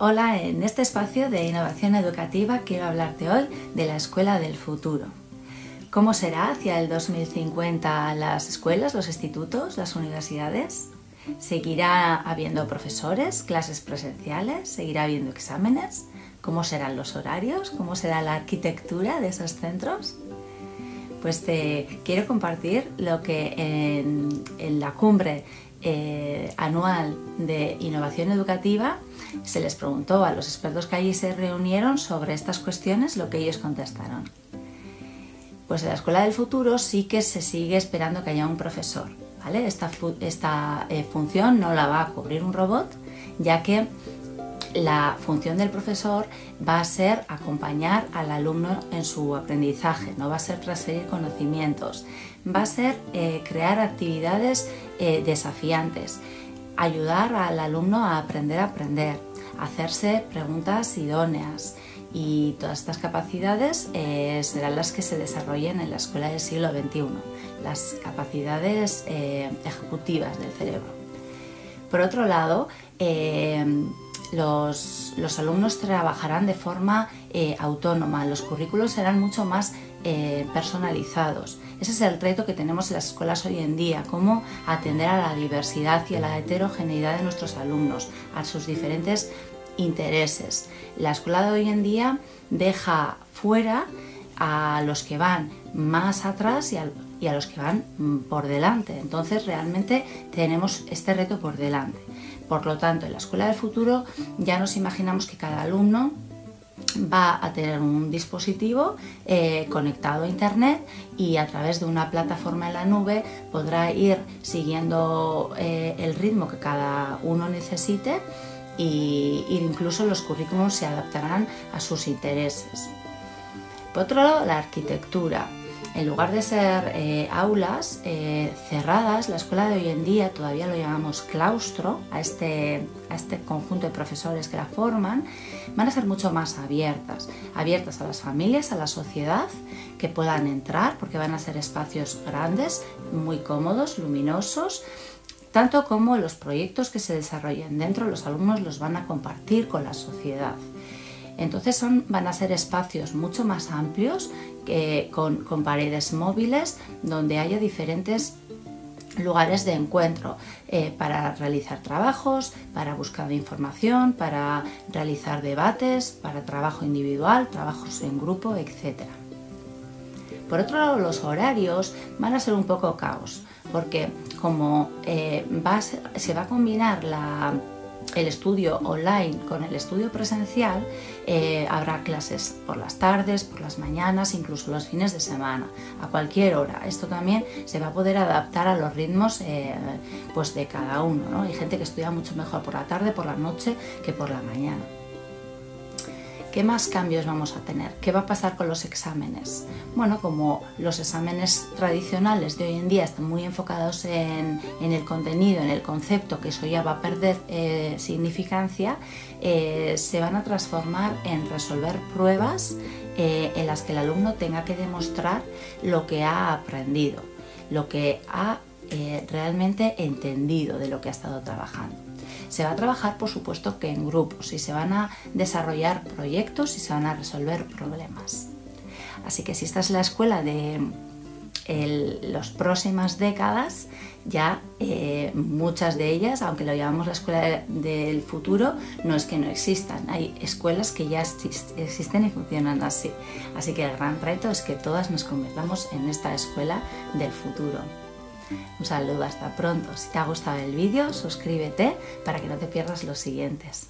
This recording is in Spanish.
Hola, en este espacio de innovación educativa quiero hablarte hoy de la escuela del futuro. ¿Cómo será hacia el 2050 las escuelas, los institutos, las universidades? ¿Seguirá habiendo profesores, clases presenciales? ¿Seguirá habiendo exámenes? ¿Cómo serán los horarios? ¿Cómo será la arquitectura de esos centros? Pues te quiero compartir lo que en, la cumbre eh, anual de innovación educativa se les preguntó a los expertos que allí se reunieron sobre estas cuestiones lo que ellos contestaron. Pues en la Escuela del Futuro sí que se sigue esperando que haya un profesor. ¿vale? Esta, esta eh, función no la va a cubrir un robot, ya que la función del profesor va a ser acompañar al alumno en su aprendizaje, no va a ser transferir conocimientos, va a ser eh, crear actividades eh, desafiantes, ayudar al alumno a aprender a aprender, hacerse preguntas idóneas y todas estas capacidades eh, serán las que se desarrollen en la escuela del siglo XXI, las capacidades ejecutivas del cerebro. Por otro lado, los, alumnos trabajarán de forma eh, autónoma, los currículos serán mucho más eh, personalizados. Ese es el reto que tenemos en las escuelas hoy en día, cómo atender a la diversidad y a la heterogeneidad de nuestros alumnos, a sus diferentes intereses. La escuela de hoy en día deja fuera a los que van más atrás y a, y a los que van mm, por delante. Entonces realmente tenemos este reto por delante. Por lo tanto, en la escuela del futuro ya nos imaginamos que cada alumno va a tener un dispositivo eh, conectado a internet y a través de una plataforma en la nube podrá ir siguiendo eh, el ritmo que cada uno necesite e incluso los currículums se adaptarán a sus intereses. Por otro lado, la arquitectura en lugar de ser eh, aulas eh, cerradas, la escuela de hoy en día todavía lo llamamos claustro, a este, a este conjunto de profesores que la forman, van a ser mucho más abiertas, abiertas a las familias, a la sociedad, que puedan entrar, porque van a ser espacios grandes, muy cómodos, luminosos, tanto como los proyectos que se desarrollen dentro, los alumnos los van a compartir con la sociedad. Entonces son, van a ser espacios mucho más amplios con, paredes móviles donde haya diferentes lugares de encuentro eh, para realizar trabajos, para buscar información, para realizar debates, para trabajo individual, trabajos en grupo, etc. Por otro lado, los horarios van a ser un poco caos, porque como eh, se va a combinar la el estudio online con el estudio presencial, eh, habrá clases por las tardes, por las mañanas, incluso los fines de semana, a cualquier hora. Esto también se va a poder adaptar a los ritmos eh, pues de cada uno. Hay gente que estudia mucho mejor por la tarde, por la noche que por la mañana. ¿Qué más cambios vamos a tener? ¿Qué va a pasar con los exámenes? Bueno, como los exámenes tradicionales de hoy en día están muy enfocados en, el contenido, en el concepto, que eso ya va a perder eh, significancia, eh, se van a transformar en resolver pruebas eh, en las que el alumno tenga que demostrar lo que ha aprendido, lo que ha realmente entendido de lo que ha estado trabajando. Se va a trabajar, por supuesto, que en grupos y se van a desarrollar proyectos y se van a resolver problemas. Así que si esta es la escuela de las próximas décadas, ya eh, muchas de ellas, aunque lo llamamos la escuela del futuro, no es que no existan. Hay escuelas que ya existen y funcionan así. Así que el gran reto es que todas nos convirtamos en esta escuela del futuro. Un saludo, hasta pronto. Si te ha gustado el vídeo, suscríbete para que no te pierdas los siguientes.